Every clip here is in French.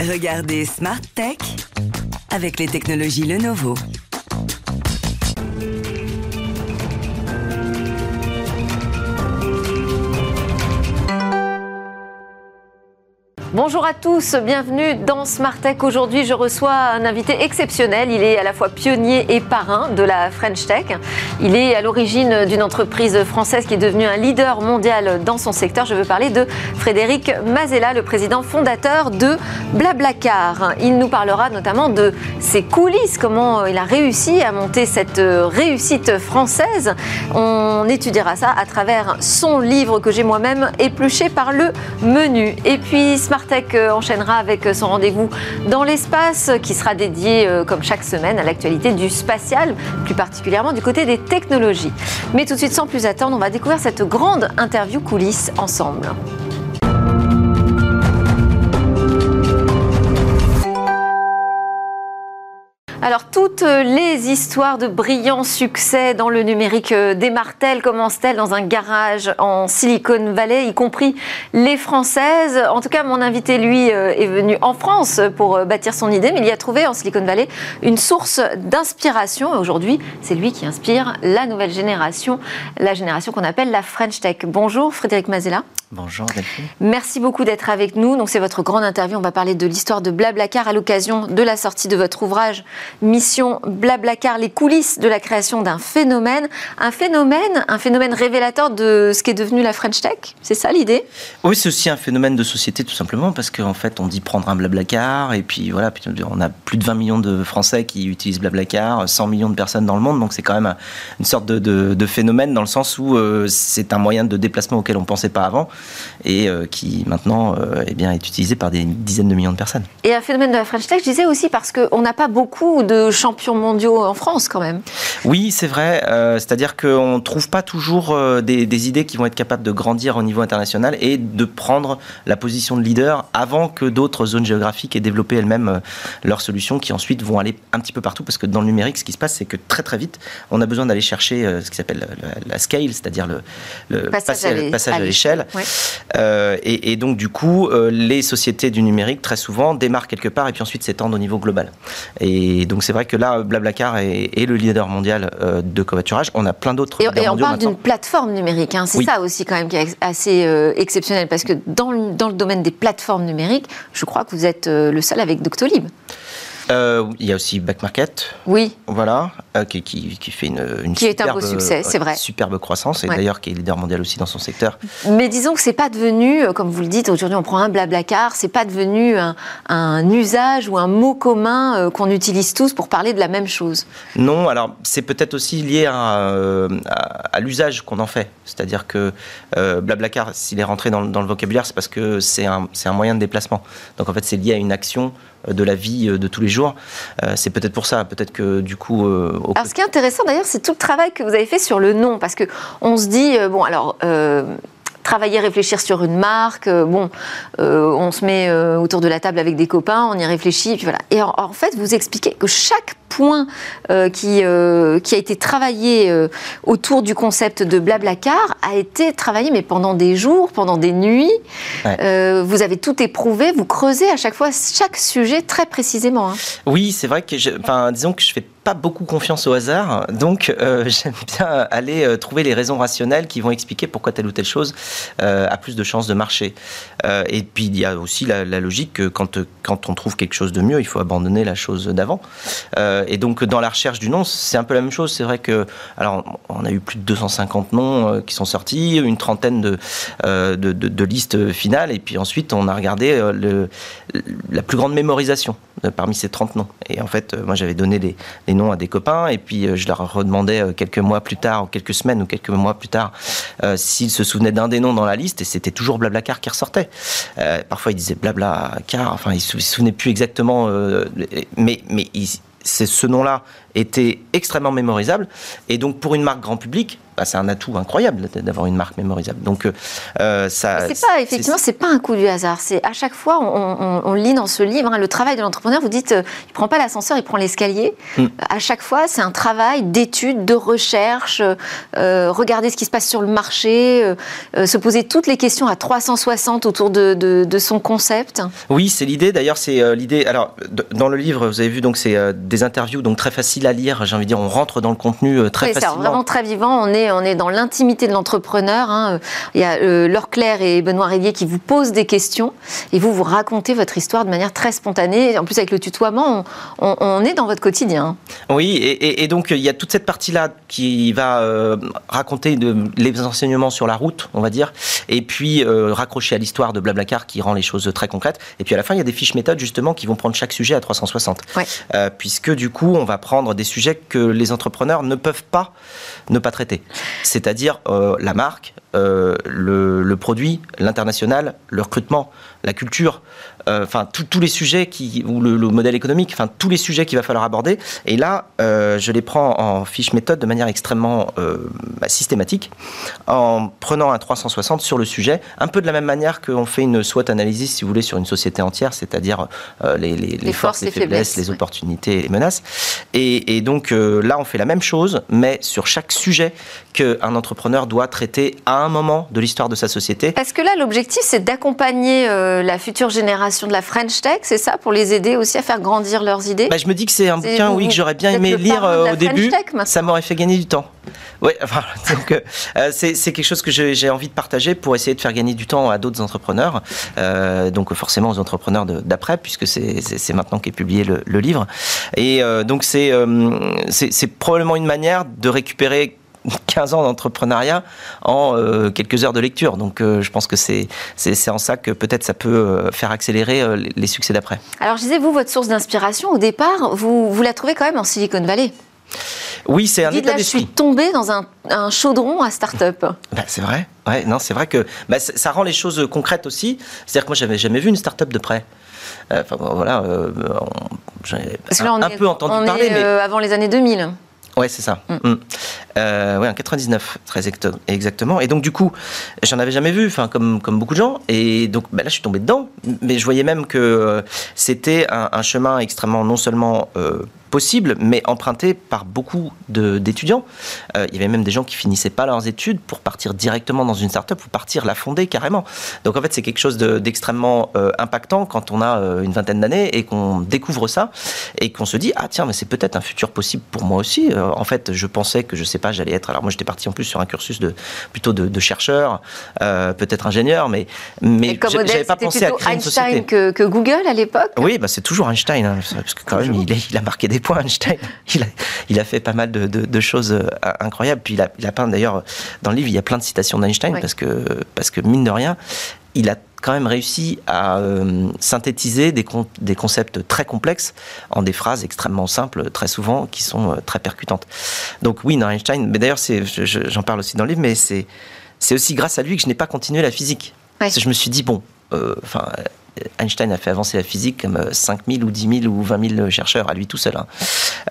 Regardez Smart Tech avec les technologies Lenovo. Bonjour à tous, bienvenue dans Smart Tech. Aujourd'hui, je reçois un invité exceptionnel. Il est à la fois pionnier et parrain de la French Tech. Il est à l'origine d'une entreprise française qui est devenue un leader mondial dans son secteur. Je veux parler de Frédéric Mazella, le président fondateur de Blablacar. Il nous parlera notamment de ses coulisses, comment il a réussi à monter cette réussite française. On étudiera ça à travers son livre que j'ai moi-même épluché par le menu. Et puis Smart Tech euh, enchaînera avec euh, son rendez-vous dans l'espace qui sera dédié, euh, comme chaque semaine, à l'actualité du spatial, plus particulièrement du côté des technologies. Mais tout de suite, sans plus attendre, on va découvrir cette grande interview coulisses ensemble. Alors, toutes les histoires de brillants succès dans le numérique euh, démarrent-elles, commencent-elles dans un garage en Silicon Valley, y compris les françaises? En tout cas, mon invité, lui, euh, est venu en France pour euh, bâtir son idée, mais il y a trouvé en Silicon Valley une source d'inspiration. Et aujourd'hui, c'est lui qui inspire la nouvelle génération, la génération qu'on appelle la French Tech. Bonjour, Frédéric Mazella. Bonjour Delphine. Merci beaucoup d'être avec nous. Donc c'est votre grande interview. On va parler de l'histoire de Blablacar à l'occasion de la sortie de votre ouvrage Mission Blablacar, les coulisses de la création d'un phénomène. Un phénomène, un phénomène révélateur de ce qui est devenu la French Tech. C'est ça l'idée? Oui, c'est aussi un phénomène de société tout simplement parce qu'en fait on dit prendre un Blablacar et puis voilà, on a plus de 20 millions de Français qui utilisent Blablacar, 100 millions de personnes dans le monde. Donc c'est quand même une sorte de, phénomène dans le sens où euh, c'est un moyen de déplacement auquel on ne pensait pas avant et euh, qui maintenant euh, eh bien, est utilisé par des dizaines de millions de personnes. Et un phénomène de la French Tech, je disais aussi parce qu'on n'a pas beaucoup de champions mondiaux en France quand même. Oui, c'est vrai. Euh, c'est-à-dire qu'on ne trouve pas toujours des, idées qui vont être capables de grandir au niveau international et de prendre la position de leader avant que d'autres zones géographiques aient développé elles-mêmes leurs solutions qui ensuite vont aller un petit peu partout parce que dans le numérique, ce qui se passe, c'est que très très vite, on a besoin d'aller chercher ce qui s'appelle la, scale, c'est-à-dire le, passage, à l'échelle. Euh, et, donc, du coup, euh, les sociétés du numérique, très souvent, démarrent quelque part et puis ensuite s'étendent au niveau global. Et donc, c'est vrai que là, Blablacar est, le leader mondial euh, de covoiturage. On a plein d'autres. Et, et on parle d'une plateforme numérique. Hein. C'est ça aussi, quand même, qui est assez exceptionnel. Parce que dans le, dans le domaine des plateformes numériques, je crois que vous êtes le seul avec Doctolib. Euh, il y a aussi Back Market. Oui. Voilà, euh, qui, qui, fait une, une qui superbe, est un beau succès, c'est vrai. Superbe croissance et d'ailleurs qui est leader mondial aussi dans son secteur. Mais disons que c'est pas devenu, euh, comme vous le dites, aujourd'hui on prend un blablacar, c'est pas devenu un, un, usage ou un mot commun qu'on utilise tous pour parler de la même chose. Non, alors c'est peut-être aussi lié à, à, l'usage qu'on en fait. C'est-à-dire que blablacar, s'il est rentré dans, dans le vocabulaire, c'est parce que c'est un, un moyen de déplacement. Donc en fait c'est lié à une action de la vie de tous les jours. Euh, c'est peut-être pour ça, peut-être que du coup. Euh, alors, ce qui est intéressant d'ailleurs, c'est tout le travail que vous avez fait sur le nom, parce que on se dit, euh, bon, alors travailler, réfléchir sur une marque. bon, on se met autour de la table avec des copains, on y réfléchit, puis voilà. Et en, fait, vous expliquez que chaque point qui, qui a été travaillé autour du concept de Blablacar a été travaillé, mais pendant des jours, pendant des nuits. vous avez tout éprouvé, vous creusez à chaque fois chaque sujet très précisément. Hein. Oui, c'est vrai que, je, disons que je fais pas beaucoup confiance au hasard, donc euh, j'aime bien aller euh, trouver les raisons rationnelles qui vont expliquer pourquoi telle ou telle chose euh, a plus de chances de marcher. et puis il y a aussi la, logique que quand, quand on trouve quelque chose de mieux, il faut abandonner la chose d'avant. et donc dans la recherche du nom, c'est un peu la même chose. C'est vrai que alors on a eu plus de 250 noms qui sont sortis, une trentaine de, de, listes finales, et puis ensuite on a regardé la plus grande mémorisation parmi ces 30 noms. Et en fait, moi j'avais donné les, les à des copains et puis euh, je leur redemandais euh, quelques mois plus tard ou quelques semaines ou quelques mois plus tard euh, s'ils se souvenaient d'un des noms dans la liste et c'était toujours Blablacar qui ressortait. parfois ils disaient Blablacar, enfin ils se souvenaient plus exactement, mais mais c'est ce nom-là était extrêmement mémorisable. Et donc, pour une marque grand public, bah, c'est un atout incroyable d'avoir une marque mémorisable. Donc, euh, ça. C'est pas, effectivement, c'est pas un coup du hasard. C'est à chaque fois, on, lit dans ce livre, hein, le travail de l'entrepreneur. Vous dites, euh, il prend pas l'ascenseur, il prend l'escalier. Hmm. À chaque fois, c'est un travail d'étude, de recherche, euh, regarder ce qui se passe sur le marché, se poser toutes les questions à 360 autour de, de, son concept. Oui, c'est l'idée. D'ailleurs, c'est l'idée. Alors, dans le livre, vous avez vu, donc c'est des interviews, donc très faciles à lire. J'ai envie de dire, on rentre dans le contenu très oui, facilement. C'est vraiment très vivant. On est on est dans l'intimité de l'entrepreneur. Hein. Il y a euh, Laure Claire et Benoît Rélier qui vous posent des questions et vous vous racontez votre histoire de manière très spontanée. En plus, avec le tutoiement, on, est dans votre quotidien. Oui, et, donc il y a toute cette partie-là qui va euh, raconter de, les enseignements sur la route, on va dire, et puis euh, raccrocher à l'histoire de Blablacar qui rend les choses très concrètes. Et puis à la fin, il y a des fiches méthodes justement qui vont prendre chaque sujet à 360. puisque du coup, on va prendre des sujets que les entrepreneurs ne peuvent pas ne pas traiter. C'est-à-dire euh, la marque, euh, le, produit, l'international, le recrutement, la culture, euh, enfin tous les sujets qui ou le, modèle économique, enfin tous les sujets qu'il va falloir aborder. Et là, je les prends en fiche méthode de manière extrêmement bah, systématique, en prenant un 360 sur le sujet, un peu de la même manière qu'on fait une SWOT analysis, si vous voulez, sur une société entière, c'est-à-dire les, forces, les, faiblesses, les opportunités, et les menaces. Et, et donc là, on fait la même chose, mais sur chaque sujet qu'un entrepreneur doit traiter à un moment de l'histoire de sa société. Parce que là, l'objectif, c'est d'accompagner euh, la future génération de la French Tech, c'est ça, pour les aider aussi à faire grandir leurs idées bah, Je me dis que c'est un bouquin, oui, que j'aurais bien aimé lire euh, au début. ça m'aurait fait gagner du temps. Oui, enfin, donc euh, c'est quelque chose que j'ai envie de partager pour essayer de faire gagner du temps à d'autres entrepreneurs, donc forcément aux entrepreneurs d'après, puisque c'est maintenant qu'est publié le, le, livre. Et donc c'est probablement une manière de récupérer 15 ans d'entrepreneuriat en euh, quelques heures de lecture. Donc euh, je pense que c'est en ça que peut-être ça peut euh, faire accélérer les succès d'après. Alors je disais, vous, votre source d'inspiration, au départ, vous, vous la trouvez quand même en Silicon Valley oui, c'est un état d'esprit. Je suis tombé dans un, un chaudron à start-up. Bah, c'est vrai. Ouais, non, c'est vrai que bah, ça rend les choses concrètes aussi. C'est-à-dire que moi, j'avais jamais vu une start-up de près. Enfin, voilà, on, un, peu entendu parler. mais... avant les années 2000. Ouais, c'est ça. Mm. Mm. Euh, ouais, en 99, très exactement. Et donc, du coup, j'en avais jamais vu, enfin, comme, comme beaucoup de gens. Et donc, bah, là, je suis tombé dedans. Mais je voyais même que euh, c'était un, chemin extrêmement, non seulement euh, possible, mais emprunté par beaucoup d'étudiants. Euh, il y avait même des gens qui finissaient pas leurs études pour partir directement dans une start-up ou partir la fonder carrément. Donc en fait, c'est quelque chose d'extrêmement euh, impactant quand on a euh, une vingtaine d'années et qu'on découvre ça et qu'on se dit ah tiens mais c'est peut-être un futur possible pour moi aussi. en fait, je pensais que je sais pas, j'allais être. Alors moi, j'étais parti en plus sur un cursus de plutôt de, chercheur, peut-être ingénieur, mais mais j'avais pas pensé à créer Einstein une société. Que, que Google à l'époque? Oui, bah c'est toujours Einstein, hein, parce que quand même il, il a marqué des Einstein. Il a, fait pas mal de, choses euh, incroyables. Puis il a, il a peint d'ailleurs, dans le livre, il y a plein de citations d'Einstein parce, que, parce que, mine de rien, il a quand même réussi à euh, synthétiser des, des, concepts très complexes en des phrases extrêmement simples, très souvent, qui sont euh, très percutantes. Donc oui, Einstein, mais d'ailleurs, j'en parle aussi dans le livre, mais c'est aussi grâce à lui que je n'ai pas continué la physique. Parce que je me suis dit, bon, enfin, Einstein a fait avancer la physique comme 5000 euh, ou 10 000 ou 20 000 chercheurs à lui tout seul. Hein.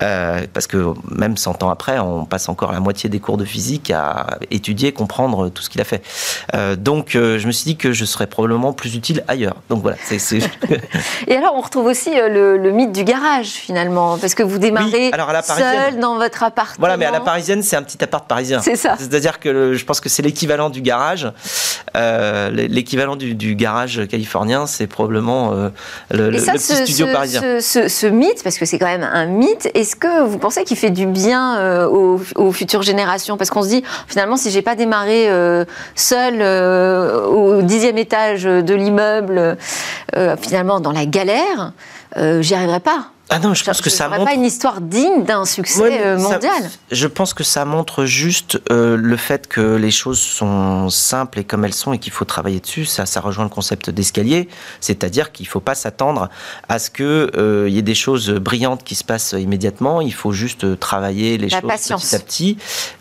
Euh, parce que même 100 ans après, on passe encore la moitié des cours de physique à étudier, comprendre tout ce qu'il a fait. Euh, donc je me suis dit que je serais probablement plus utile ailleurs. Donc voilà. Et alors on retrouve aussi le, mythe du garage finalement, parce que vous démarrez seul dans votre appartement. Voilà, mais à la parisienne, c'est un petit appart parisien. C'est ça. C'est-à-dire que je pense que c'est l'équivalent du garage. l'équivalent du, du garage californien, c'est probablement euh, le, petit studio parisien. Ce, mythe, parce que c'est quand même un mythe, est-ce que vous pensez qu'il fait du bien euh, aux, futures générations? Parce qu'on se dit, finalement, si j'ai pas démarré euh, seul au dixième étage de l'immeuble, finalement dans la galère, j'y arriverai pas. Ah non, je pense que ça montre. pas une histoire digne d'un succès euh, mondial. je pense que ça montre juste euh, le fait que les choses sont simples et comme elles sont et qu'il faut travailler dessus. Ça, ça rejoint le concept d'escalier, c'est-à-dire qu'il ne faut pas s'attendre à ce qu'il euh, y ait des choses brillantes qui se passent immédiatement. Il faut juste travailler les choses petit à petit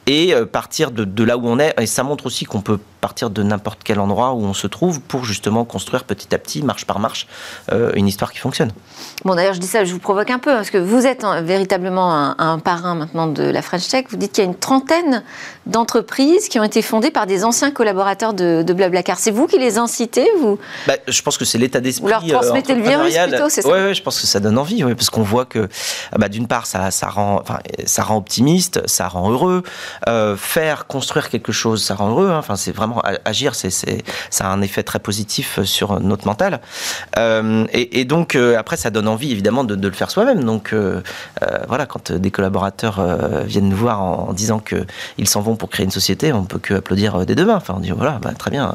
et partir de, là où on est. Et ça montre aussi qu'on peut partir de n'importe quel endroit où on se trouve pour justement construire petit à petit, marche par marche, une histoire qui fonctionne. Bon, d'ailleurs, je dis ça, je vous provoque un peu, parce que vous êtes véritablement un, parrain maintenant de la French Tech. Vous dites qu'il y a une trentaine d'entreprises qui ont été fondées par des anciens collaborateurs de, de Blablacar. C'est vous qui les incitez vous bah, Je pense que c'est l'état d'esprit. Vous leur transmettez le virus plutôt, c'est ça Oui, je pense que ça donne envie, parce qu'on voit que, bah, d'une part, ça, ça, rend, ça rend optimiste, ça rend heureux. Euh, faire, construire quelque chose, ça rend heureux. Hein. Enfin, c'est vraiment agir, c'est, ça a un effet très positif sur notre mental. Euh, et, donc, euh, après, ça donne envie, évidemment, de, le faire soi-même. Donc, voilà, quand des collaborateurs viennent nous voir en, disant qu'ils s'en vont pour créer une société, on peut que applaudir des deux mains. Enfin, on dit voilà, bah, très bien,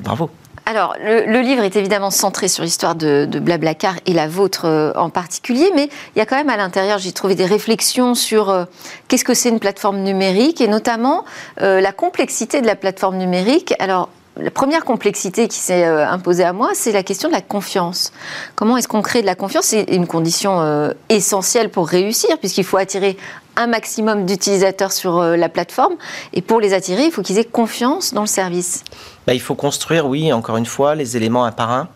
bravo. Alors, le, livre est évidemment centré sur l'histoire de, Blablacar et la vôtre euh, en particulier, mais il y a quand même à l'intérieur, j'ai trouvé des réflexions sur euh, qu'est-ce que c'est une plateforme numérique et notamment euh, la complexité de la plateforme numérique. Alors, la première complexité qui s'est imposée à moi, c'est la question de la confiance. Comment est-ce qu'on crée de la confiance? C'est une condition essentielle pour réussir, puisqu'il faut attirer un maximum d'utilisateurs sur la plateforme. Et pour les attirer, il faut qu'ils aient confiance dans le service. Bah, il faut construire, oui, encore une fois, les éléments un par un.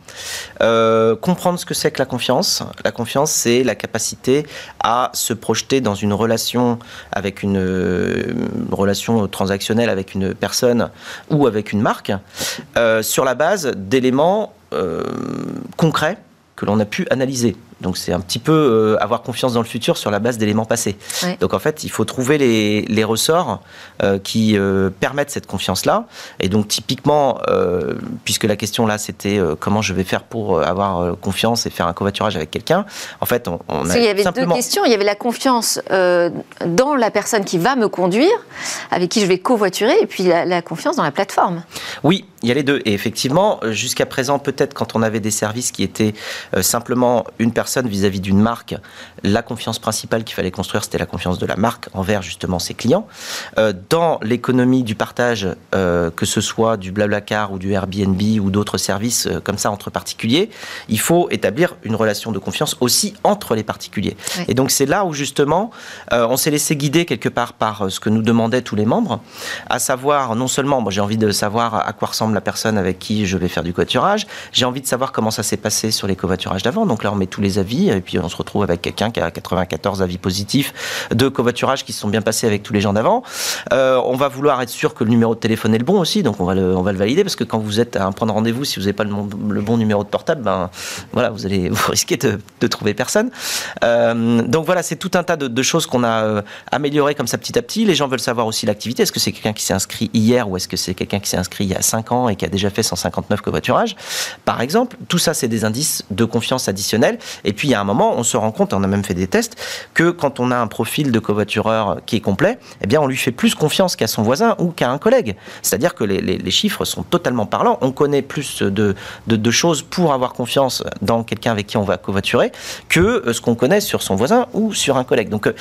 Euh, comprendre ce que c'est que la confiance. La confiance, c'est la capacité à se projeter dans une relation avec une, relation transactionnelle avec une personne ou avec une marque euh, sur la base d'éléments euh, concrets que l'on a pu analyser. Donc c'est un petit peu euh, avoir confiance dans le futur sur la base d'éléments passés. Donc en fait, il faut trouver les, ressorts euh, qui euh, permettent cette confiance-là. Et donc typiquement, puisque la question là c'était comment je vais faire pour avoir confiance et faire un covoiturage avec quelqu'un, en fait on, on a... Il y avait deux questions. Il y avait la confiance dans la personne qui va me conduire, avec qui je vais covoiturer, et puis la, la confiance dans la plateforme. Oui, il y a les deux. Et effectivement, jusqu'à présent, peut-être quand on avait des services qui étaient simplement une personne vis-à-vis d'une marque, la confiance principale qu'il fallait construire, c'était la confiance de la marque envers justement ses clients. Euh, dans l'économie du partage, euh, que ce soit du Blablacar ou du Airbnb ou d'autres services euh, comme ça entre particuliers, il faut établir une relation de confiance aussi entre les particuliers. Et donc c'est là où justement on s'est laissé guider quelque part par ce que nous demandaient tous les membres, à savoir non seulement, moi j'ai envie de savoir à quoi ressemble la personne avec qui je vais faire du covoiturage, j'ai envie de savoir comment ça s'est passé sur les covoiturages d'avant. Donc là on met tous les et puis on se retrouve avec quelqu'un qui a 94 avis positifs de covoiturage qui se sont bien passés avec tous les gens d'avant. Euh, on va vouloir être sûr que le numéro de téléphone est le bon aussi, donc on va le, on va le valider, parce que quand vous êtes à prendre rendez-vous, si vous n'avez pas le, bon numéro de portable, ben voilà, vous allez vous risquer de, de trouver personne. Euh, donc voilà, c'est tout un tas de, choses qu'on a euh, améliorées comme ça petit à petit. Les gens veulent savoir aussi l'activité. Est-ce que c'est quelqu'un qui s'est inscrit hier ou est-ce que c'est quelqu'un qui s'est inscrit il y a 5 ans et qui a déjà fait 159 covoiturages, par exemple? Tout ça, c'est des indices de confiance additionnels. Et puis, il y a un moment, on se rend compte, on a même fait des tests, que quand on a un profil de covoitureur qui est complet, eh bien, on lui fait plus confiance qu'à son voisin ou qu'à un collègue. C'est-à-dire que les, chiffres sont totalement parlants. On connaît plus de, de, choses pour avoir confiance dans quelqu'un avec qui on va covoiturer que euh, ce qu'on connaît sur son voisin ou sur un collègue. Donc, euh,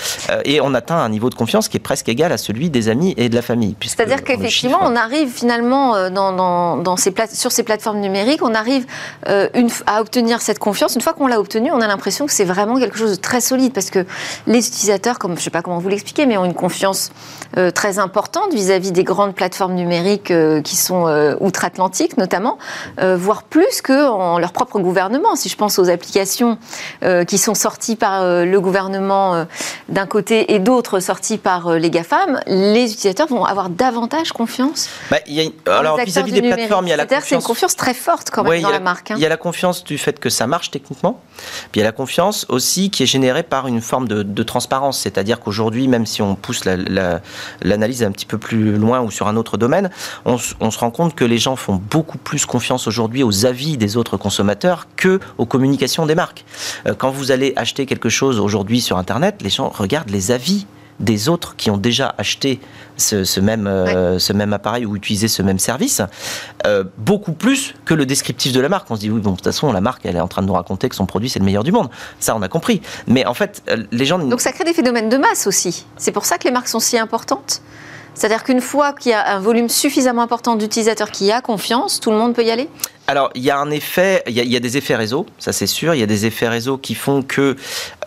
et on atteint un niveau de confiance qui est presque égal à celui des amis et de la famille. C'est-à-dire qu'effectivement, on arrive finalement euh, dans, dans, ces sur ces plateformes numériques, on arrive une, à obtenir cette confiance. Une fois qu'on l'a obtenue, on a l'impression que c'est vraiment quelque chose de très solide parce que les utilisateurs, comme je ne sais pas comment vous l'expliquer, mais ont une confiance euh, très importante vis-à-vis des grandes plateformes numériques euh, qui sont euh, outre-Atlantique notamment, voire plus que en leur propre gouvernement. Si je pense aux applications qui sont sorties par le gouvernement d'un côté et d'autres sorties par les GAFAM, les utilisateurs vont avoir davantage confiance. Bah, alors vis-à-vis des plateformes, il y a la confiance. C'est une confiance très forte quand même dans la, marque. Hein. Il y a la confiance du fait que ça marche techniquement, puis il y a la confiance aussi qui est générée par une forme de, transparence. C'est-à-dire qu'aujourd'hui, même si on pousse l'analyse un petit peu plus loin ou sur un autre domaine, on, se rend compte que les gens font beaucoup plus confiance aujourd'hui aux avis des autres consommateurs que aux communications des marques. Euh, quand vous allez acheter quelque chose aujourd'hui sur Internet, les gens regardent les avis des autres qui ont déjà acheté ce, même, euh, ce même appareil ou utilisé ce même service, euh, beaucoup plus que le descriptif de la marque. On se dit, oui, bon, de toute façon, la marque, elle est en train de nous raconter que son produit, c'est le meilleur du monde. Ça, on a compris. Mais en fait, euh, les gens... Donc ça crée des phénomènes de masse aussi. C'est pour ça que les marques sont si importantes c'est-à-dire qu'une fois qu'il y a un volume suffisamment important d'utilisateurs qui a confiance, tout le monde peut y aller? Alors, il y a un effet, il y a, des effets réseau, ça c'est sûr. Il y a des effets réseau qui font que,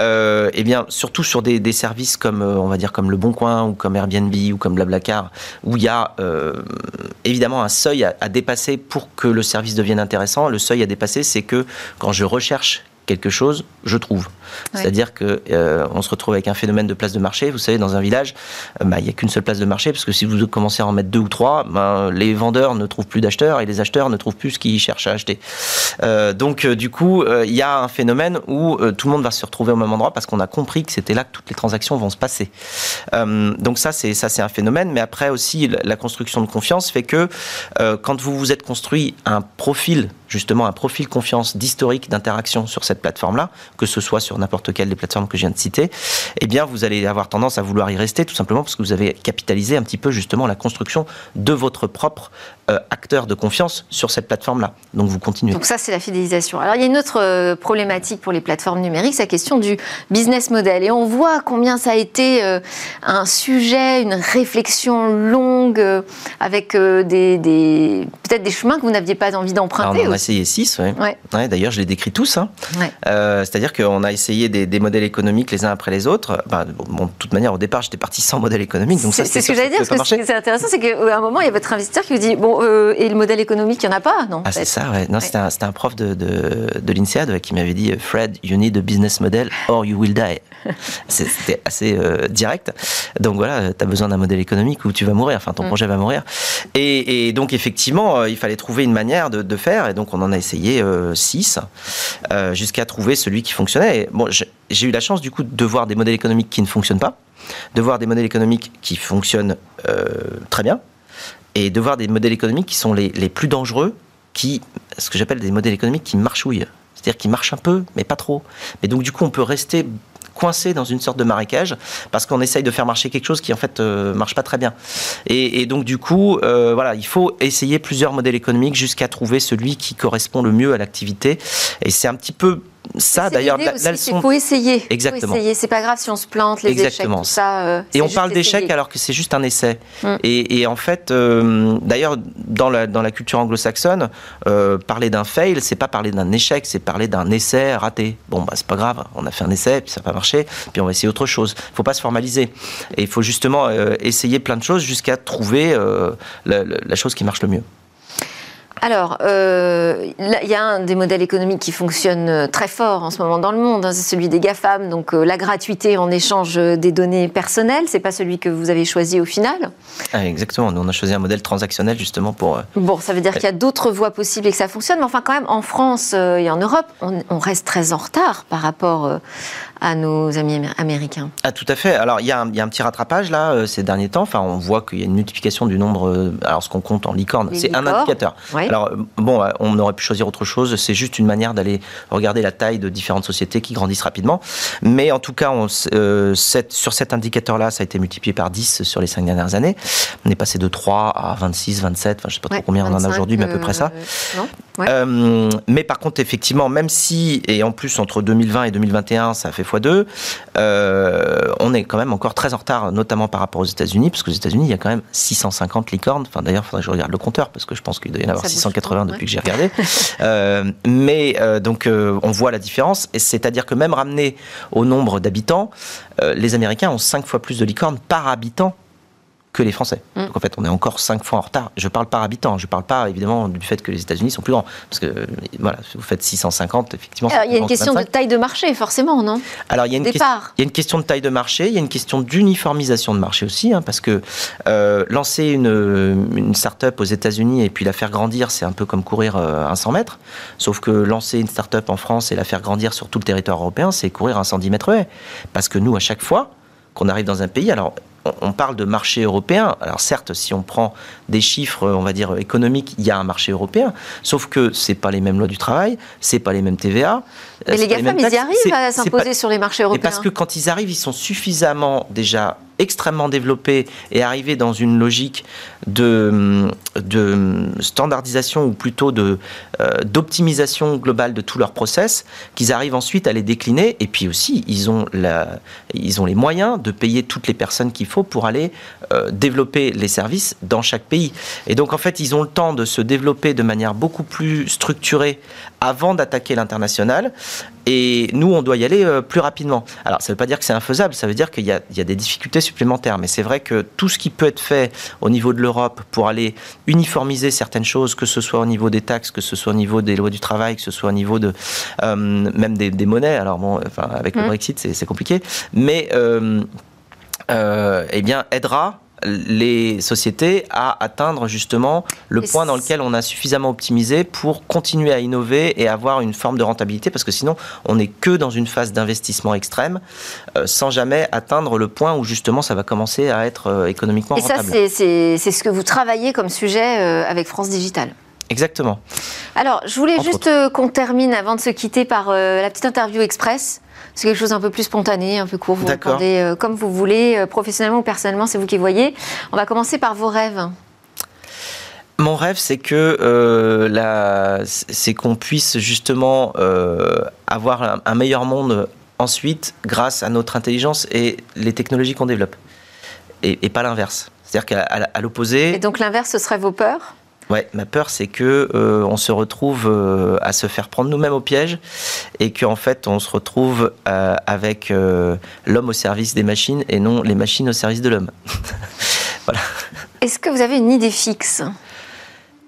euh, eh bien, surtout sur des, services comme, euh, on va dire, comme Le Bon Coin ou comme Airbnb ou comme Blablacar, où il y a euh, évidemment un seuil à, dépasser pour que le service devienne intéressant. Le seuil à dépasser, c'est que quand je recherche quelque chose, je trouve. C'est-à-dire que euh, on se retrouve avec un phénomène de place de marché. Vous savez, dans un village, euh, bah, il n'y a qu'une seule place de marché parce que si vous commencez à en mettre deux ou trois, ben, les vendeurs ne trouvent plus d'acheteurs et les acheteurs ne trouvent plus ce qu'ils cherchent à acheter. Euh, donc, du coup, il y a un phénomène où tout le monde va se retrouver au même endroit parce qu'on a compris que c'était là que toutes les transactions vont se passer. donc ça, c'est ça, c'est un phénomène. Mais après aussi, la construction de confiance fait que quand vous vous êtes construit un profil justement un profil confiance d'historique d'interaction sur cette plateforme-là, que ce soit sur n'importe quelle des plateformes que je viens de citer, eh bien, vous allez avoir tendance à vouloir y rester, tout simplement parce que vous avez capitalisé un petit peu justement la construction de votre propre euh, acteur de confiance sur cette plateforme-là. Donc, vous continuez. Donc ça, c'est la fidélisation. Alors, il y a une autre euh, problématique pour les plateformes numériques, c'est la question du business model. Et on voit combien ça a été euh, un sujet, une réflexion longue, avec des, peut-être des chemins que vous n'aviez pas envie d'emprunter essayé six, ouais. ouais. D'ailleurs, je les décris tous. Hein. Euh, c'est-à-dire qu'on a essayé des, modèles économiques les uns après les autres. Bon, de toute manière, au départ, j'étais parti sans modèle économique. c'est ce que j'allais dire. Parce que c'est intéressant, c'est qu'à un moment, il y a votre investisseur qui vous dit Bon, euh, et le modèle économique, il n'y en a pas Non. Ah, c'est ça, ouais. Non, c'était un, prof de, de, de l'INSEAD qui m'avait dit Fred, you need a business model or you will die. C'était assez euh, direct. Donc voilà, tu as besoin d'un modèle économique où tu vas mourir, enfin ton mm. projet va mourir. Et, donc effectivement, il fallait trouver une manière de, de faire. Et donc on en a essayé 6 euh, euh, jusqu'à trouver celui qui fonctionnait. bon, j'ai eu la chance du coup de voir des modèles économiques qui ne fonctionnent pas, de voir des modèles économiques qui fonctionnent euh, très bien, et de voir des modèles économiques qui sont les, les plus dangereux, qui, ce que j'appelle des modèles économiques qui marchouillent. C'est-à-dire qui marchent un peu, mais pas trop. Mais donc du coup, on peut rester coincé dans une sorte de marécage parce qu'on essaye de faire marcher quelque chose qui en fait euh, marche pas très bien. Et, donc du coup, euh, voilà, il faut essayer plusieurs modèles économiques jusqu'à trouver celui qui correspond le mieux à l'activité. Et c'est un petit peu ça d'ailleurs la, leçon. Il faut essayer. Exactement. C'est pas grave si on se plante, les Exactement. échecs, ça. Euh, et on parle d'échec alors que c'est juste un essai. Mm. Et, en fait, euh, d'ailleurs, dans la, dans la culture anglo-saxonne, euh, parler d'un fail, c'est pas parler d'un échec, c'est parler d'un essai raté. Bon, bah c'est pas grave, on a fait un essai, puis ça n'a pas marché, puis on va essayer autre chose. Il faut pas se formaliser. Et il faut justement essayer plein de choses jusqu'à trouver la chose qui marche le mieux. Alors, euh, il y a un des modèles économiques qui fonctionne euh, très fort en ce moment dans le monde, hein, c'est celui des GAFAM, donc euh, la gratuité en échange des données personnelles, c'est pas celui que vous avez choisi au final. Ah, Exactement, nous on a choisi un modèle transactionnel justement pour... Bon, ça veut dire qu'il y a d'autres voies possibles et que ça fonctionne, mais enfin quand même en France et en Europe, on, reste très en retard par rapport à nos amis américains. Ah, tout à fait. Alors, il y, a un, petit rattrapage là euh, ces derniers temps. Enfin, on voit qu'il y a une multiplication du nombre. Euh, alors, ce qu'on compte en licorne, c'est un indicateur. Alors, euh, bon, on aurait pu choisir autre chose. C'est juste une manière d'aller regarder la taille de différentes sociétés qui grandissent rapidement. Mais en tout cas, on, sur cet indicateur-là, ça a été multiplié par 10 sur les 5 dernières années. On est passé de 3 à 26, 27. Enfin, je sais pas trop combien on en a aujourd'hui, mais à peu près ça. Mais par contre, effectivement, même si, et en plus, entre 2020 et 2021, ça a fait x2. Euh, on est quand même encore très en retard, notamment par rapport aux États-Unis, parce qu'aux États-Unis, il y a quand même 650 licornes. Enfin, d'ailleurs, il faudrait que je regarde le compteur, parce que je pense qu'il doit y en avoir 680 depuis que j'ai regardé. Euh, mais euh, donc, on voit la différence. Et c'est-à-dire que même ramené au nombre d'habitants, les Américains ont 5 fois plus de licornes par habitant que les Français. Mm. Donc en fait, on est encore 5 fois en retard. Je parle par habitant, je parle pas évidemment du fait que les États-Unis sont plus grands. Parce que voilà, si vous faites 650, effectivement. il y a une question de taille de marché, forcément, non? Alors il y, a une il y a une question de taille de marché, il y a une question d'uniformisation de marché aussi, hein, parce que euh, lancer une, une start-up aux États-Unis et puis la faire grandir, c'est un peu comme courir euh, un 100 mètres. Sauf que lancer une start-up en France et la faire grandir sur tout le territoire européen, c'est courir un 110 mètres Parce que nous, à chaque fois qu'on arrive dans un pays, alors on parle de marché européen. Alors certes, si on prend des chiffres, on va dire économiques, il y a un marché européen. Sauf que c'est pas les mêmes lois du travail, c'est pas les mêmes TVA. Mais les GAFAM, ils y arrivent à s'imposer sur les marchés européens. parce que quand ils arrivent, ils sont suffisamment déjà extrêmement développés et arriver dans une logique de, standardisation ou plutôt euh, d'optimisation globale de tous leurs process, qu'ils arrivent ensuite à les décliner. Et puis aussi, ils ont, ils ont les moyens de payer toutes les personnes qu'il faut pour aller euh, développer les services dans chaque pays. Et donc, en fait, ils ont le temps de se développer de manière beaucoup plus structurée avant d'attaquer l'international. Et nous, on doit y aller euh, plus rapidement. Alors, ça ne veut pas dire que c'est infaisable, ça veut dire qu'il y, y, a des difficultés supplémentaires. Mais c'est vrai que tout ce qui peut être fait au niveau de l'Europe pour aller uniformiser certaines choses, que ce soit au niveau des taxes, que ce soit au niveau des lois du travail, que ce soit au niveau de euh, même des, des, monnaies. Alors bon, enfin, avec le mmh. Brexit, c'est compliqué. Mais euh, eh bien, aidera les sociétés à atteindre justement le point dans lequel on a suffisamment optimisé pour continuer à innover et avoir une forme de rentabilité parce que sinon on n'est que dans une phase d'investissement extrême euh, sans jamais atteindre le point où justement ça va commencer à être euh, économiquement rentable. Et ça c'est ce que vous travaillez comme sujet euh, avec France Digital Exactement. Alors, je voulais juste qu'on termine avant de se quitter par la petite interview express. C'est quelque chose un peu plus spontané, un peu court. Vous répondez euh, comme vous voulez, euh, professionnellement ou personnellement, c'est vous qui voyez. On va commencer par vos rêves. Mon rêve, c'est que euh, c'est qu'on puisse justement euh, avoir un, meilleur monde ensuite grâce à notre intelligence et les technologies qu'on développe, et, et pas l'inverse. C'est-à-dire qu'à l'opposé. Et donc l'inverse, ce serait vos peurs? Ouais, ma peur c'est que euh, on se retrouve euh, à se faire prendre nous-mêmes au piège et qu'en fait on se retrouve euh, avec l'homme au service des machines et non les machines au service de l'homme. voilà. Est-ce que vous avez une idée fixe?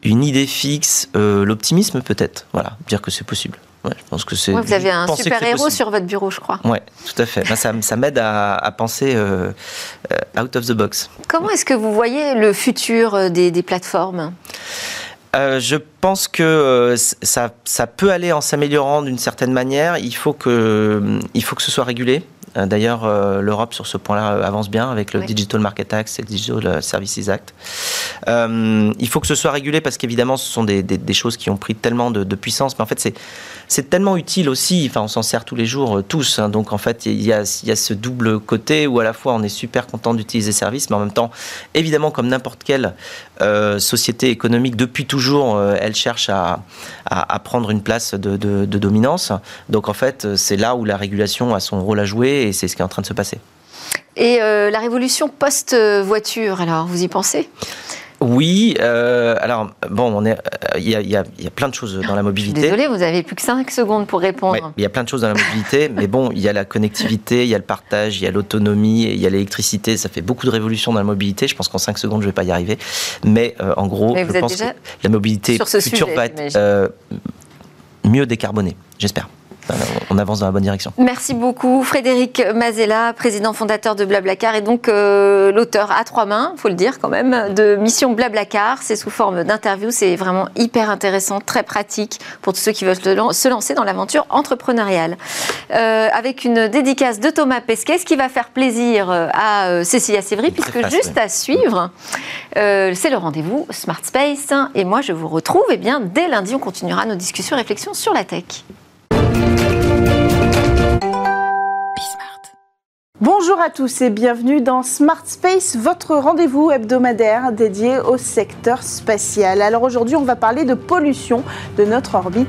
Une idée fixe, l'optimisme peut-être. Voilà, dire que c'est possible je pense que c'est. vous avez un super héros sur votre bureau, je crois. Oui, tout à fait. ça, ça m'aide à, penser euh, euh, out of the box. Comment est-ce que vous voyez le futur euh, des, plateformes? Je pense que ça, ça, peut aller en s'améliorant d'une certaine manière. Il faut que, il faut que ce soit régulé. D'ailleurs, euh, l'Europe sur ce point-là avance bien avec le Digital Market Act et le Digital Services Act. il faut que ce soit régulé parce qu'évidemment, ce sont des, choses qui ont pris tellement de, puissance. Mais en fait, c'est tellement utile aussi. Enfin, on s'en sert tous les jours, tous. Hein. donc, en fait, il y, a, ce double côté où à la fois on est super content d'utiliser ces services, mais en même temps, évidemment, comme n'importe quelle société économique, depuis toujours, elle cherche à, prendre une place de, dominance. Donc, en fait, c'est là où la régulation a son rôle à jouer et c'est ce qui est en train de se passer. Et euh, la révolution post-voiture, alors, vous y pensez? Oui, euh, alors bon, euh, il y, a, y, a, y, a, plein de choses dans la mobilité. Désolé, vous avez plus que 5 secondes pour répondre. Il y a plein de choses dans la mobilité, mais bon, il y a la connectivité, il y a le partage, il y a l'autonomie, il y a l'électricité. Ça fait beaucoup de révolutions dans la mobilité. Je pense qu'en 5 secondes, je ne vais pas y arriver. Mais en gros, je pense que la mobilité future va être mieux décarbonée, j'espère on avance dans la bonne direction. Merci beaucoup Frédéric Mazella, président fondateur de Blablacar et donc euh, l'auteur à trois mains, faut le dire quand même, de Mission Blablacar. C'est sous forme d'interview, c'est vraiment hyper intéressant, très pratique pour tous ceux qui veulent se lancer dans l'aventure entrepreneuriale. Euh, avec une dédicace de Thomas Pesquet, ce qui va faire plaisir euh, à Cécilia Sévry, puisque juste à suivre, c'est le rendez-vous Smart Space. Et moi, je vous retrouve et eh bien, dès lundi, on continuera nos discussions et réflexions sur la tech. Bonjour à tous et bienvenue dans Smart Space, votre rendez-vous hebdomadaire dédié au secteur spatial. Alors aujourd'hui, on va parler de pollution de notre orbite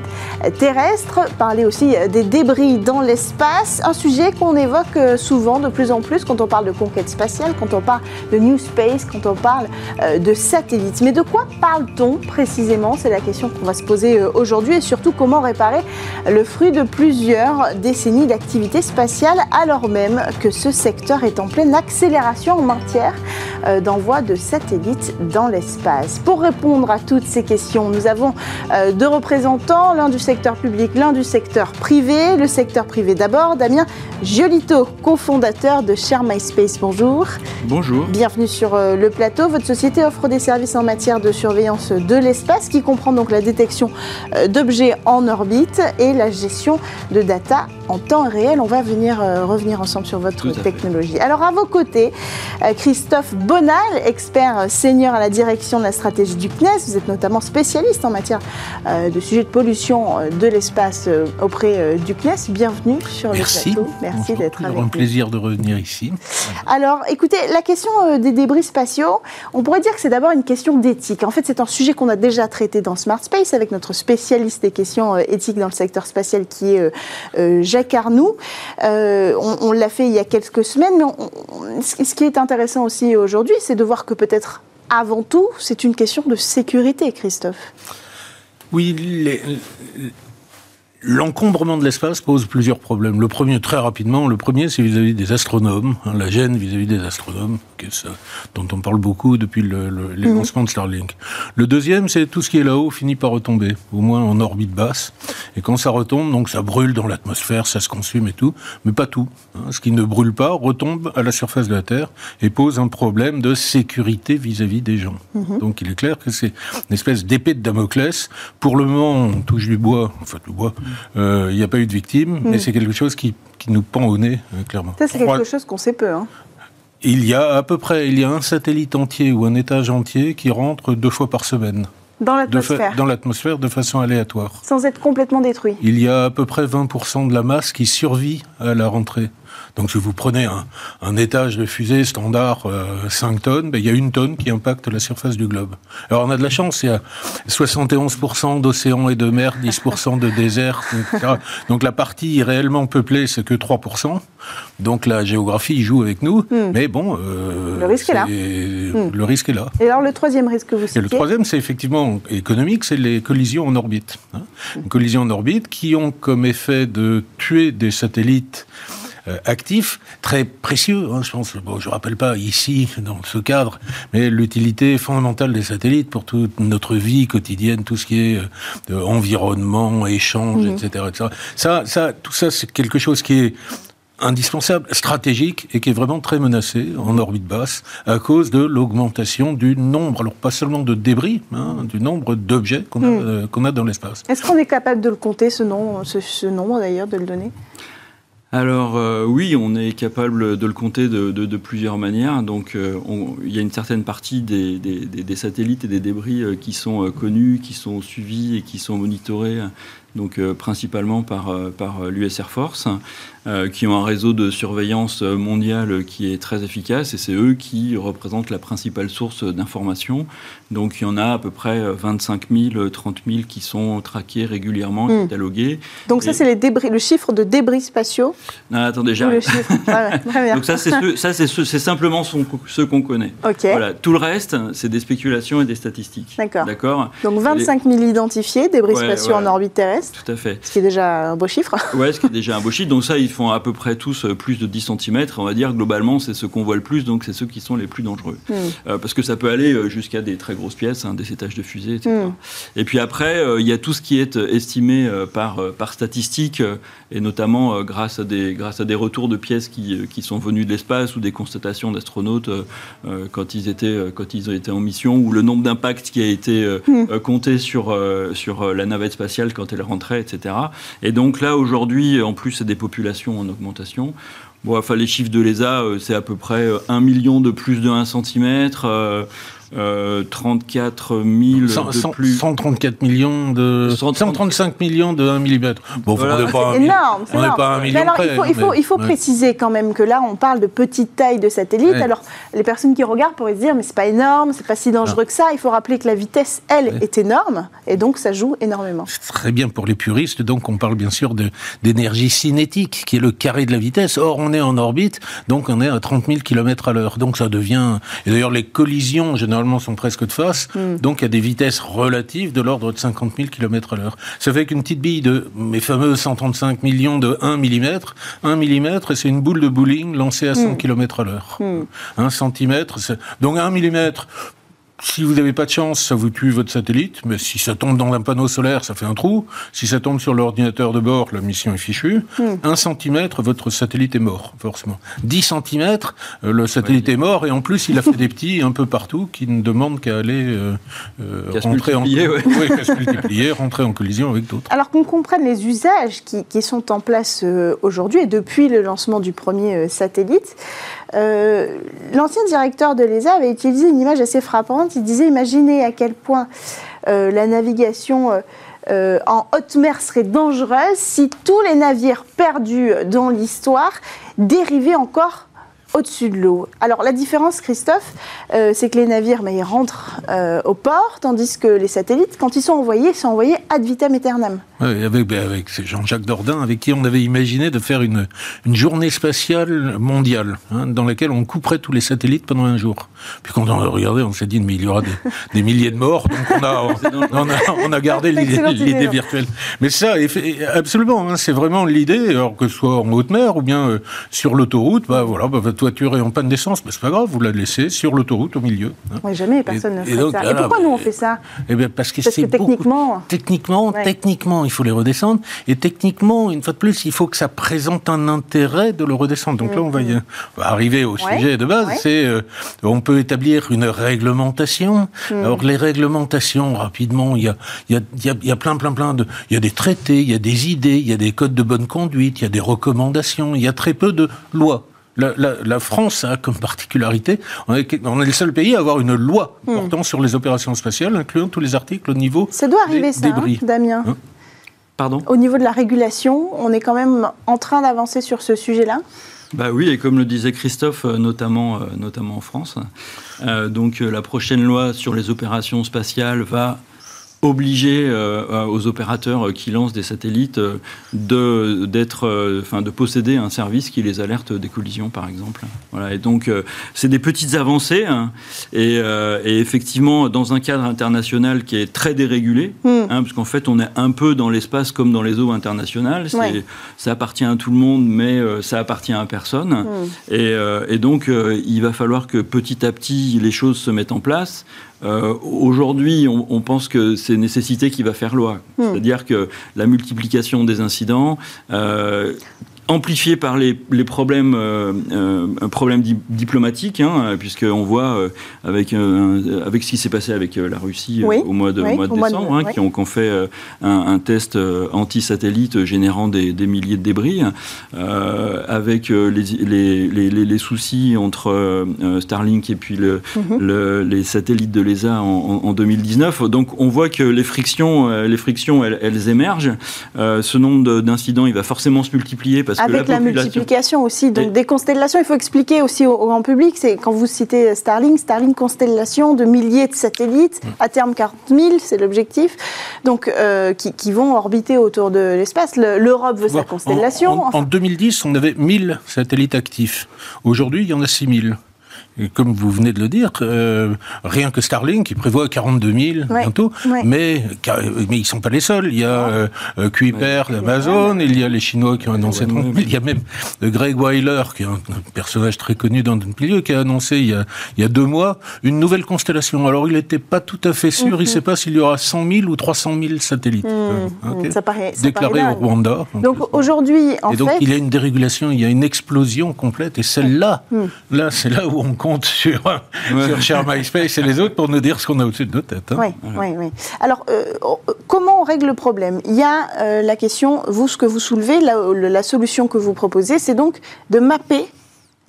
terrestre, parler aussi des débris dans l'espace, un sujet qu'on évoque souvent de plus en plus quand on parle de conquête spatiale, quand on parle de New Space, quand on parle euh, de satellites. Mais de quoi parle-t-on précisément? C'est la question qu'on va se poser euh, aujourd'hui et surtout comment réparer le fruit de plusieurs décennies d'activité spatiale alors même que ce secteur est en pleine accélération en matière euh, d'envoi de satellites dans l'espace. Pour répondre à toutes ces questions, nous avons euh, deux représentants, l'un du secteur public, l'un du secteur privé. Le secteur privé d'abord, Damien Giolito, cofondateur de Share My Space. Bonjour. Bonjour. Bienvenue sur euh, le plateau. Votre société offre des services en matière de surveillance de l'espace qui comprend donc la détection d'objets en orbite et la gestion de data en temps réel. On va venir revenir ensemble sur votre technologie. Alors à vos côtés, euh, Christophe Bonal, expert senior à la direction de la stratégie du CNES. Vous êtes notamment spécialiste en matière euh, de sujets de pollution euh, de l'espace auprès du CNES. Bienvenue sur Merci. le plateau. Merci d'être avec nous. un plaisir de revenir ici. Alors écoutez, la question des débris spatiaux, on pourrait dire que c'est d'abord une question d'éthique. En fait, c'est un sujet qu'on a déjà traité dans Smart Space avec notre spécialiste des questions éthiques dans le secteur spatial qui est Jacques Arnoux. on, on l'a fait il y a quelques semaines, mais ce qui est intéressant aussi aujourd'hui, c'est de voir que peut-être avant tout, c'est une question de sécurité, Christophe. Oui, L'encombrement de l'espace pose plusieurs problèmes. Le premier, très rapidement, le premier, c'est vis-à-vis des astronomes, hein, la gêne vis-à-vis des astronomes, dont on parle beaucoup depuis le, de Starlink. Le deuxième, c'est tout ce qui est là-haut finit par retomber, au moins en orbite basse. Et quand ça retombe, donc ça brûle dans l'atmosphère, ça se consume et tout, mais pas tout. Hein. Ce qui ne brûle pas retombe à la surface de la Terre et pose un problème de sécurité vis-à-vis des gens. Mhm. Donc il est clair que c'est une espèce d'épée de Damoclès. Pour le moment, on touche du bois, enfin du bois, il euh, n'y a pas eu de victimes, mais hmm. c'est quelque chose qui, nous pend au nez, euh, clairement. Ça, c'est quelque chose qu'on sait peu. Hein. Il y a à peu près, il y a un satellite entier ou un étage entier qui rentre deux fois par semaine. Dans l'atmosphère Dans l'atmosphère de façon aléatoire. Sans être complètement détruit Il y a à peu près 20% de la masse qui survit à la rentrée. Donc si vous prenez un, étage de fusée standard 5 euh, tonnes, ben, il y a une tonne qui impacte la surface du globe. Alors on a de la chance, il y a 71% d'océans et de mer, 10% de désert, etc. Donc la partie réellement peuplée, c'est que 3%. Donc la géographie joue avec nous, hmm. mais bon... Euh, le risque est, là. Hmm. Le risque est là. Et alors le troisième risque que vous citez Et le troisième, c'est effectivement économique, c'est les collisions en orbite. Hein. Hmm. collisions en orbite qui ont comme effet de tuer des satellites actifs, très précieux. Hein, je pense, bon, je rappelle pas ici dans ce cadre, mais l'utilité fondamentale des satellites pour toute notre vie quotidienne, tout ce qui est euh, environnement, échange, mhm. etc., Ça, ça, tout ça, c'est quelque chose qui est indispensable, stratégique et qui est vraiment très menacé en orbite basse à cause de l'augmentation du nombre, alors pas seulement de débris, hein, du nombre d'objets qu'on a, mhm. euh, qu'on a dans l'espace. Est-ce qu'on est capable de le compter, ce, nom, ce, ce nombre d'ailleurs, de le donner? Alors euh, oui, on est capable de le compter de, plusieurs manières. Donc euh, il y a une certaine partie des, satellites et des débris euh, qui sont connus, qui sont suivis et qui sont monitorés donc principalement par, par l'US Air Force. Euh, qui ont un réseau de surveillance mondiale qui est très efficace et c'est eux qui représentent la principale source d'information. Donc il y en a à peu près 25 000, 30 000 qui sont traqués régulièrement, hmm. catalogués. Donc ça c'est les débris, le chiffre de débris spatiaux Non, attendez, j'arrive. Donc ça c'est simplement ce qu'on connaît. Voilà. Tout le reste c'est des spéculations et des statistiques. D'accord. Donc 25 000 identifiés, débris spatiaux en orbite terrestre. Tout à fait. Ce qui est déjà un beau chiffre. Ouais, ce qui est déjà un beau chiffre. Donc ça il font à peu près tous euh, plus de 10 cm. On va dire globalement, c'est ceux qu'on voit le plus, donc c'est ceux qui sont les plus dangereux. Hmm. Euh, parce que ça peut aller euh, jusqu'à des très grosses pièces, hein, des étages de fusée, etc. Hmm. Et puis après, il y a tout ce qui est estimé par, par statistique, et notamment grâce, à des, grâce à des retours de pièces qui, qui sont venues de l'espace ou des constatations d'astronautes quand, ils étaient, quand ils étaient en mission, ou le nombre d'impacts qui a été hmm. compté sur, sur la navette spatiale quand elle etc. Et donc là, aujourd'hui, en plus, c'est des populations en augmentation. Bon, enfin, les chiffres de l'ESA, euh, c'est à peu près 1 euh, million de plus de 1 cm. 34 000 de plus. 134 millions de. 135 millions de 1 mm. Bon, c'est énorme. On n'est pas un million alors, près, Il faut, il faut, préciser quand même que là, on parle de petite taille de satellite. Alors, les personnes qui regardent pourraient se dire, mais c'est pas énorme, c'est pas si dangereux que ça. Il faut rappeler que la vitesse, elle, est énorme. Et donc, ça joue énormément. C'est très bien pour les puristes. Donc, on parle bien sûr d'énergie cinétique, qui est le carré de la vitesse. Or, on est en orbite, donc on est à 30 000 km à l'heure. Donc, ça devient. Et d'ailleurs, les collisions, généralement, sont presque de face, hmm. donc a des vitesses relatives de l'ordre de 50 000 km à l'heure. Ça fait qu'une petite bille de mes fameux 135 millions de 1 mm, 1 mm, c'est une boule de bowling lancée à 100 hmm. km à l'heure. 1 hmm. cm, donc 1 mm, si vous n'avez pas de chance, ça vous tue votre satellite, mais si ça tombe dans un panneau solaire, ça fait un trou. Si ça tombe sur l'ordinateur de bord, la mission est fichue. Hmm. Un centimètre, votre satellite est mort, forcément. 10 centimètres, euh, le satellite est mort, et en plus, il a fait des petits un peu partout qui ne demandent qu'à aller euh, euh, rentrer en multiplier, ouais. Oui, qu'à se multiplier, rentrer en collision avec d'autres. Alors qu'on comprenne les usages qui, qui sont en place euh, aujourd'hui et depuis le lancement du premier euh, satellite, euh, l'ancien directeur de l'ESA avait utilisé une image assez frappante. Il disait imaginez à quel point euh, la navigation euh, euh, en haute mer serait dangereuse si tous les navires perdus dans l'histoire dérivaient encore au-dessus de l'eau. Alors la différence, Christophe, c'est que les navires, ils rentrent au port, tandis que les satellites, quand ils sont envoyés, sont envoyés ad vitam aeternam. Avec, ben, avec Jean-Jacques Dordain, avec qui on avait imaginé de faire une, une journée spatiale mondiale, hein, dans laquelle on couperait tous les satellites pendant un jour. Puis quand on a regardé, on s'est dit, mais il y aura des, des milliers de morts, donc on a, on a, on a gardé l'idée non. virtuelle. Mais ça, absolument, hein, c'est vraiment l'idée, alors que ce soit en haute mer ou bien euh, sur l'autoroute, bah voilà, bah, votre voiture est en panne d'essence, mais c'est pas grave, vous la laissez sur l'autoroute au milieu. hein. Ouais, jamais personne ne et ferait donc, ça. voilà, et pourquoi mais- nous on fait ça Eh bien, parce que Parce c'est que beaucoup- techniquement- techniquement, Ouais. techniquement, il faut les redescendre. Et techniquement, une fois de plus, il faut que ça présente un intérêt de le redescendre. Donc là, on va, y, on va arriver au. Ouais. sujet de base. Ouais. C'est, euh, on peut établir une réglementation. Mhm. Alors les réglementations, rapidement, il y a, il y a, il y a, y a plein, plein, plein de, il y a des traités, il y a des idées, il y a des codes de bonne conduite, il y a des recommandations. Il y a très peu de lois. La, la- la France a comme particularité, on est, on est le seul pays à avoir une loi Mhm. portant sur les opérations spatiales, incluant tous les articles au niveau Ça doit des arriver ça, hein, débris. Damien. Hein Pardon? Au niveau de la régulation, on est quand même en train d'avancer sur ce sujet-là. Bah oui, et comme le disait Christophe, euh, notamment, euh, notamment en France, euh, donc la prochaine loi sur les opérations spatiales va obliger euh, euh, aux opérateurs euh, qui lancent des satellites de d'être, enfin de posséder un service qui les alerte des collisions, par exemple. Voilà. Et donc c'est des petites avancées, hein, et, et effectivement dans un cadre international qui est très dérégulé, hein, parce qu'en fait on est un peu dans l'espace comme dans les eaux internationales. C'est- Ouais. Ça appartient à tout le monde, mais ça appartient à personne. Hmm. Et, et donc, il va falloir que petit à petit, les choses se mettent en place. Euh, Aujourd'hui, on, on pense que c'est nécessité qui va faire loi. Hmm. C'est-à-dire que la multiplication des incidents, euh, amplifiée par les, les problèmes, euh, euh, problèmes di- diplomatiques, hein, puisqu'on voit euh, avec, euh, avec ce qui s'est passé avec la Russie Oui, au mois de, oui, mois de au mois de- décembre, hein, qui ont, qui ont fait un, un test anti-satellite générant des, des milliers de débris, avec les, soucis entre Starlink et puis le, Mhm. le- les satellites de l'ESA en, en- en 2019. Donc on voit que les frictions, les frictions elles, elles émergent. Ce nombre de- d'incidents, il va forcément se multiplier parce Avec la la, population... multiplication aussi, donc Et- des constellations, il faut expliquer aussi au, grand public, c'est quand vous citez Starlink, Starlink constellation de milliers de satellites, à terme 40 000, c'est l'objectif, donc euh, qui, qui vont orbiter autour de l'espace. Le- L'Europe veut sa constellation. En, en- enfin, en 2010, on avait 1000 satellites actifs. Aujourd'hui, il y en a 6000. Et comme vous venez de le dire, euh, rien que Starlink, il prévoit 42 000 Ouais, bientôt, ouais. mais, mais ils ne sont pas les seuls. Il y a euh, euh, Kuiper d'Amazon, il y a les Chinois qui ont annoncé, Ouais, ouais, il y a même euh, Greg Weiler, qui est un, un personnage très connu dans notre milieu, qui a annoncé il y a, il y a deux mois une nouvelle constellation. Alors il n'était pas tout à fait sûr, il ne sait pas s'il y aura 100 000 ou 300 000 satellites. Ok. Mhm. ça paraît, ça Déclarés paraît au. Rwanda. Donc aujourd'hui, en Et donc, fait, il y a une dérégulation, il y a une explosion complète. Et celle-là, là, c'est là où on compte sur, sur Cher MySpace et les autres pour nous dire ce qu'on a au-dessus de nos têtes. hein. Oui, oui, oui. Alors, euh, euh, comment on règle le problème? Il y a euh, la question, vous, ce que vous soulevez, la, le- la solution que vous proposez, c'est donc de mapper,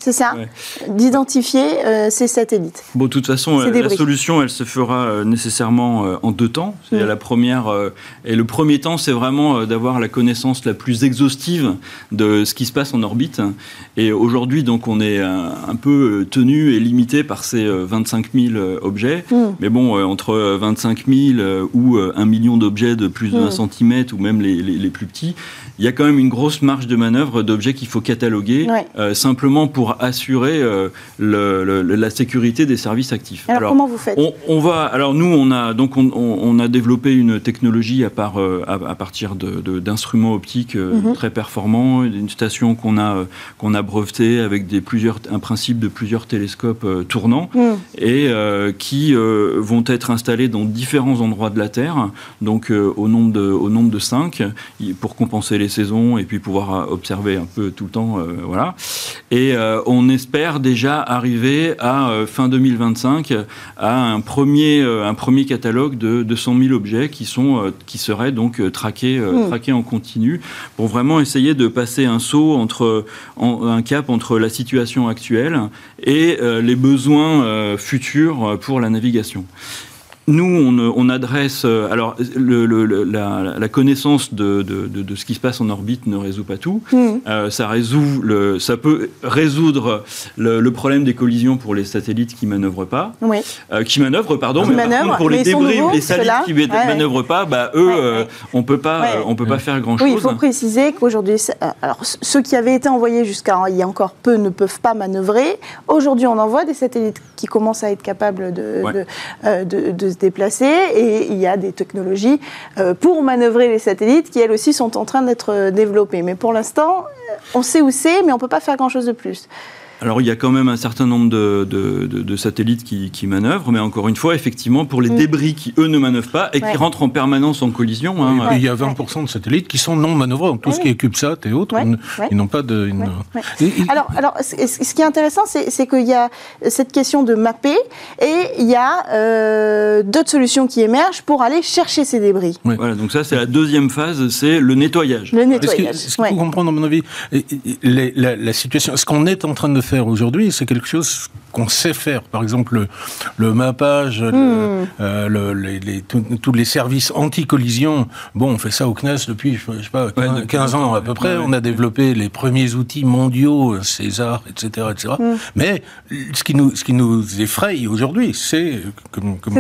c'est ça Ouais. D'identifier euh, ces satellites. Bon, de toute façon, euh, la solution, elle se fera euh, nécessairement euh, en deux temps. C'est Mm. la première et le premier temps, c'est vraiment d'avoir la connaissance la plus exhaustive de ce qui se passe en orbite. Et aujourd'hui, donc, on est un, un peu tenu et limité par ces euh, 25 000 euh, objets. Mm. Mais bon, entre euh, 25 000 euh, ou euh, un million d'objets de plus de Mm. 1 centimètre ou même les, les- les plus petits, il y a quand même une grosse marge de manœuvre d'objets qu'il faut cataloguer Ouais. euh, simplement pour assurer la sécurité des services actifs. Alors, comment vous faites? on, va, alors nous, on a donc on, a développé une technologie à, part, à, partir d'instruments optiques mhm. très performants, une station qu'on a qu'on a brevetée avec des plusieurs un principe de plusieurs télescopes tournants mhm. et qui vont être installés dans différents endroits de la Terre, donc au nombre de au nombre de cinq pour compenser les saisons et puis pouvoir observer un peu tout le temps, voilà. Et on espère déjà arriver à fin 2025 à un premier, un premier catalogue de 200 000 objets qui, sont, qui seraient donc traqués, hmm. traqués en continu pour vraiment essayer de passer un saut entre un cap entre la situation actuelle et les besoins futurs pour la navigation. Nous, on, adresse. Euh, alors, la, connaissance de, ce qui se passe en orbite ne résout pas tout. Hmm. Euh, ça, résout le, ça peut résoudre le, problème des collisions pour les satellites qui manœuvrent pas. Oui. Euh, qui manœuvrent, pardon. mais pour les débris, les satellites qui ne manœuvrent pas, bah, eux, on peut pas, on peut pas faire grand chose. Oui, il faut préciser qu'aujourd'hui, alors ceux qui avaient été envoyés jusqu'à il y a encore peu ne peuvent pas manœuvrer. Aujourd'hui, on envoie des satellites qui commencent à être capables de déplacer et il y a des technologies euh, pour manœuvrer les satellites qui elles aussi sont en train d'être euh, développées. Mais pour l'instant, on sait où c'est, mais on ne peut pas faire grand-chose de plus. Alors il y a quand même un certain nombre de, satellites qui, qui, manœuvrent, mais encore une fois, effectivement, pour les mm. débris qui, eux, ne manœuvrent pas et qui rentrent en permanence en collision. Hein, Il y a 20% de satellites qui sont non manœuvrants. Tout ce qui est CubeSat et autres, ils n'ont pas de... alors, alors, ce qui est intéressant, c'est qu'il y a cette question de mapper et il y a euh, d'autres solutions qui émergent pour aller chercher ces débris. Voilà, donc ça, c'est la deuxième phase, c'est le nettoyage. Le nettoyage. Ce qu'il faut comprendre, à mon avis, la, la situation, ce qu'on est en train de faire aujourd'hui, c'est quelque chose qu'on sait faire. Par exemple, le, mappage, hmm. euh, les, tous les services anti-collision. Bon, on fait ça au CNES depuis, je sais pas, 15, ans à peu près. On a développé les premiers outils mondiaux, César, etc., etc. Hmm. Mais ce qui nous, ce qui nous effraie aujourd'hui, c'est, comme, comme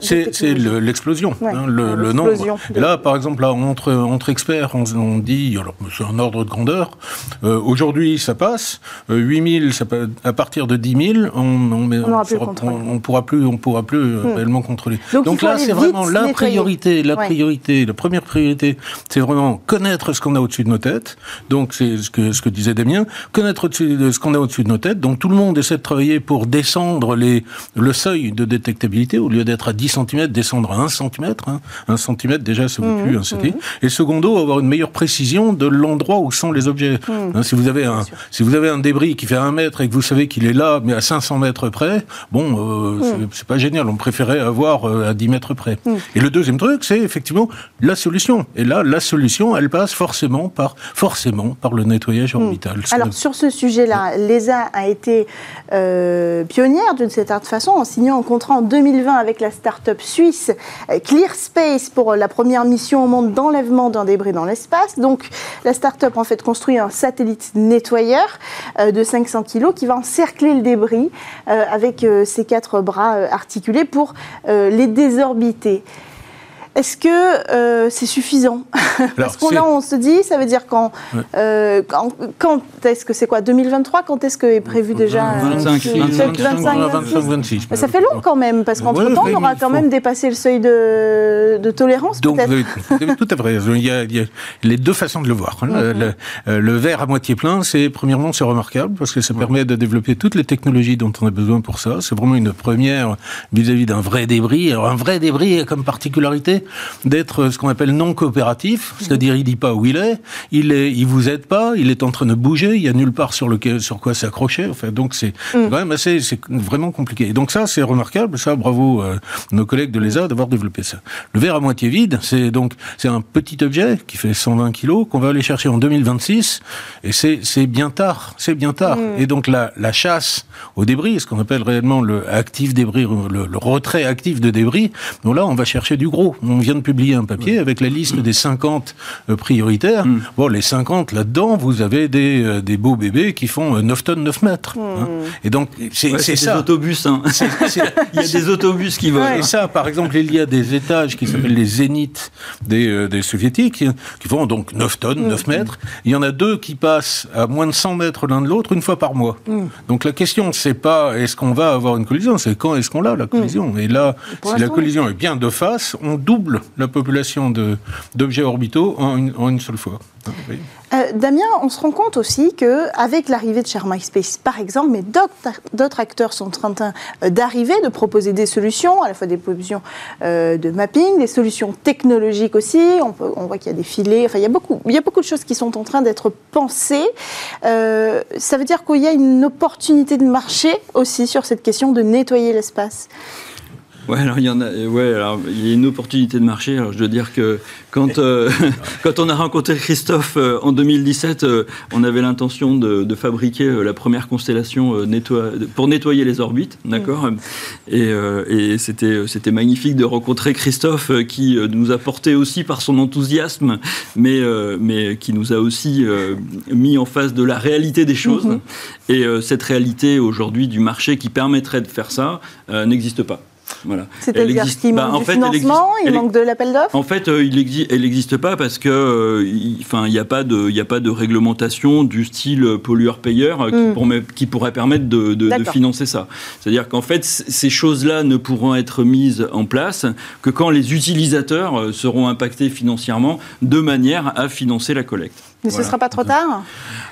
c'est l'explosion, hein, le, nombre. Et là, par exemple, là, entre, entre experts, on, dit, alors c'est un ordre de grandeur, euh, aujourd'hui ça passe, 8000, ça peut, à partir de 10 000, on ne pourra plus, on pourra plus euh, hmm. réellement contrôler. Donc, là, c'est vraiment la priorité, la priorité, la première priorité, c'est vraiment connaître ce qu'on a au-dessus de nos têtes. Donc c'est ce que, ce que disait Damien, connaître ce qu'on a au-dessus de nos têtes. Donc tout le monde essaie de travailler pour descendre les, le seuil de détectabilité au lieu d'être à 10 cm, descendre à 1 cm. Hein. 1 cm déjà, ça vaut hmm. plus un. Hmm. Et secondo, avoir une meilleure précision de l'endroit où sont les objets. Hein, si vous avez un, si vous avez un débris qui fait 1 mètre et que vous savez qu'il est là, mais à 500 mètres près, bon, euh, hmm. c'est pas génial. On préférait avoir euh, à 10 mètres près. Hmm. Et le deuxième truc, c'est effectivement la solution. Et là, la solution, elle passe forcément par, forcément par le nettoyage hmm. orbital. Alors, sur ce sujet-là, l'ESA a été euh, pionnière d'une certaine façon en signant un contrat en 2020 avec la start-up suisse Clear Space pour la première mission au monde d'enlèvement d'un débris dans l'espace. Donc, la start-up, en fait, construit un satellite nettoyeur de 500 qui va encercler le débris euh, avec euh, ses quatre bras euh, articulés pour les désorbiter. Est-ce que euh, c'est suffisant Parce qu'on là, on se dit, ça veut dire quand, euh, quand, quand est-ce que c'est quoi 2023 Quand est-ce que est prévu déjà 25, 25, 26. Ça fait long quand même, parce qu'entre-temps, on aura quand même dépassé le seuil de, de tolérance, Donc, vous avez, tout à fait Il y, a, il y, a, les deux façons de le voir. Hein. le, euh, le, verre à moitié plein, c'est premièrement, c'est remarquable, parce que ça permet de développer toutes les technologies dont on a besoin pour ça. C'est vraiment une première vis-à-vis d'un vrai débris. Alors, un vrai débris a comme particularité d'être ce qu'on appelle non coopératif, c'est-à-dire il dit pas où il est, il est, il vous aide pas, il est en train de bouger, il y a nulle part sur lequel, sur quoi s'accrocher. Enfin, donc c'est mm. quand même assez, c'est vraiment compliqué. Et donc ça, c'est remarquable. Ça, bravo euh, nos collègues de l'ESA d'avoir développé ça. Le verre à moitié vide, c'est donc c'est un petit objet qui fait 120 kilos qu'on va aller chercher en 2026, et c'est c'est bien tard, c'est bien tard. Mm. Et donc la la chasse au débris, ce qu'on appelle réellement le actif débris, le, retrait actif de débris. Donc là, on va chercher du gros on vient de publier un papier avec la liste des 50 euh, prioritaires. Mm. Bon, les 50, là-dedans, vous avez des, euh, des beaux bébés qui font euh, 9 tonnes, 9 mètres. hein. Et donc, c'est Ouais, c'est des ça. autobus. hein. Il y a des autobus qui volent. Et ça, par exemple, il y a des étages qui s'appellent les zéniths des, euh, des soviétiques, qui font donc 9 tonnes, 9 mètres. Il y en a deux qui passent à moins de 100 mètres l'un de l'autre une fois par mois. Donc la question, c'est pas est-ce qu'on va avoir une collision, c'est quand est-ce qu'on l'a la collision. Et là, si la collision est bien de face, on double la population d'objets orbitaux en une, seule fois. Euh, Damien, on se rend compte aussi que avec l'arrivée de Share My Space, par exemple, mais d'autres acteurs sont en train euh, d'arriver, de proposer des solutions, à la fois des solutions euh, de mapping, des solutions technologiques aussi. On, voit qu'il y a des filets. Enfin, il y a beaucoup, de choses qui sont en train d'être pensées. Ça veut dire qu'il y a une opportunité de marché aussi sur cette question de nettoyer l'espace. Ouais, alors il y en a. euh, Ouais, alors il y a une opportunité de marché. Alors je dois dire que quand euh, quand on a rencontré Christophe euh, en 2017, euh, on avait l'intention de, de fabriquer la première constellation nettoie- pour nettoyer les orbites, d'accord. Et, et c'était c'était magnifique de rencontrer Christophe qui nous a porté aussi par son enthousiasme, mais mais qui nous a aussi mis en face de la réalité des choses. Et euh, cette réalité aujourd'hui du marché qui permettrait de faire ça n'existe pas. Voilà. C'est-à-dire qu'il bah, manque en du fait, existe- financement, il manque de l'appel d'offres. en fait, euh, il exi- elle n'existe pas parce que, euh, il- enfin, il n'y a pas de, y a pas de réglementation du style pollueur-payeur euh, qui, Mm. pourrait- qui pourrait permettre de, de- financer ça. C'est-à-dire qu'en fait, ces choses-là ne pourront être mises en place que quand les utilisateurs seront impactés financièrement de manière à financer la collecte. Mais ce Voilà. sera pas trop tard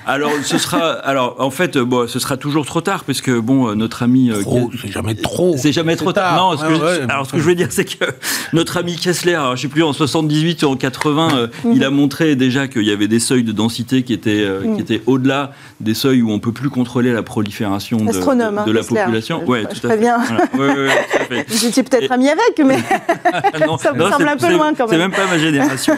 Alors, ce sera, alors, en fait, euh, bon, ce sera toujours trop tard parce que bon, euh, notre ami. euh, Trop, c'est jamais trop. c'est jamais trop tard. tard. Non, ce que Ouais, je- ouais. alors ce que je veux dire, c'est que notre ami Kessler, alors, je sais plus en 78 ou en 80, euh, il a montré déjà qu'il y avait des seuils de densité qui étaient euh, qui étaient au-delà des seuils où on peut plus contrôler la prolifération de, hein, de la Kessler. population. Je- Ouais, je tout à fait. préviens. Voilà. Ouais, ouais, ouais, tout à fait. Vous étiez peut-être Et- ami avec, mais non, Ça me non, semble un peu loin, quand C'est même. même pas ma génération.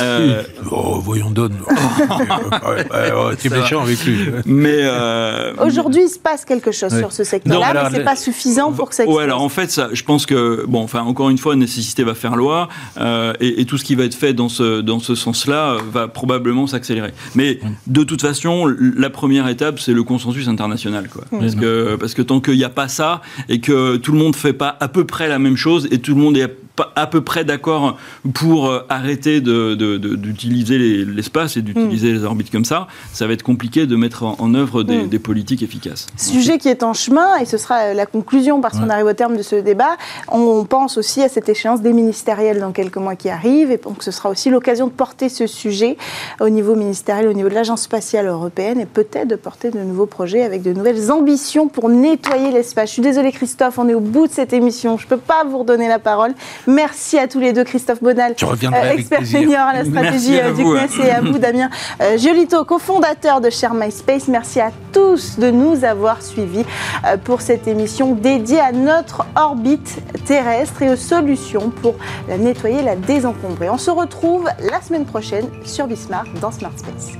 Euh, Oh, voyons, donne. Ouais, ouais, ouais, tu es méchant avec lui. mais euh, aujourd'hui, il se passe quelque chose Ouais. sur ce secteur-là, mais c'est pas suffisant pour que ça Ouais, explose. alors en fait, ça, je pense que, bon, enfin, encore une fois, nécessité va faire loi, euh, et, tout ce qui va être fait dans ce, dans ce sens-là euh, va probablement s'accélérer. Mais de toute façon, la première étape, c'est le consensus international, quoi. Parce, que, parce que tant qu'il n'y a pas ça, et que tout le monde fait pas à peu près la même chose, et tout le monde est à peu près d'accord pour euh, arrêter d'utiliser les- l'espace d'utiliser les orbites comme ça, ça va être compliqué de mettre en, en œuvre des, Mm. des politiques efficaces. Sujet qui est en chemin, et ce sera la conclusion parce qu'on arrive au terme de ce débat. On pense aussi à cette échéance des ministériels dans quelques mois qui arrivent, et donc ce sera aussi l'occasion de porter ce sujet au niveau ministériel, au niveau de l'Agence spatiale européenne, et peut-être de porter de nouveaux projets avec de nouvelles ambitions pour nettoyer l'espace. Je suis désolée Christophe, on est au bout de cette émission, je ne peux pas vous redonner la parole. Merci à tous les deux, Christophe Bonal, avec expert senior à la stratégie à euh, du vous, hein. CNES et à vous Damien euh, Giolito, cofondateur de Share My Space. Merci à tous de nous avoir suivis euh, pour cette émission dédiée à notre orbite terrestre et aux solutions pour la nettoyer, la désencombrer. On se retrouve la semaine prochaine sur Bismart dans Smart Space.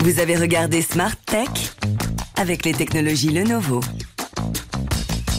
Vous avez regardé Smart Tech avec les technologies Lenovo.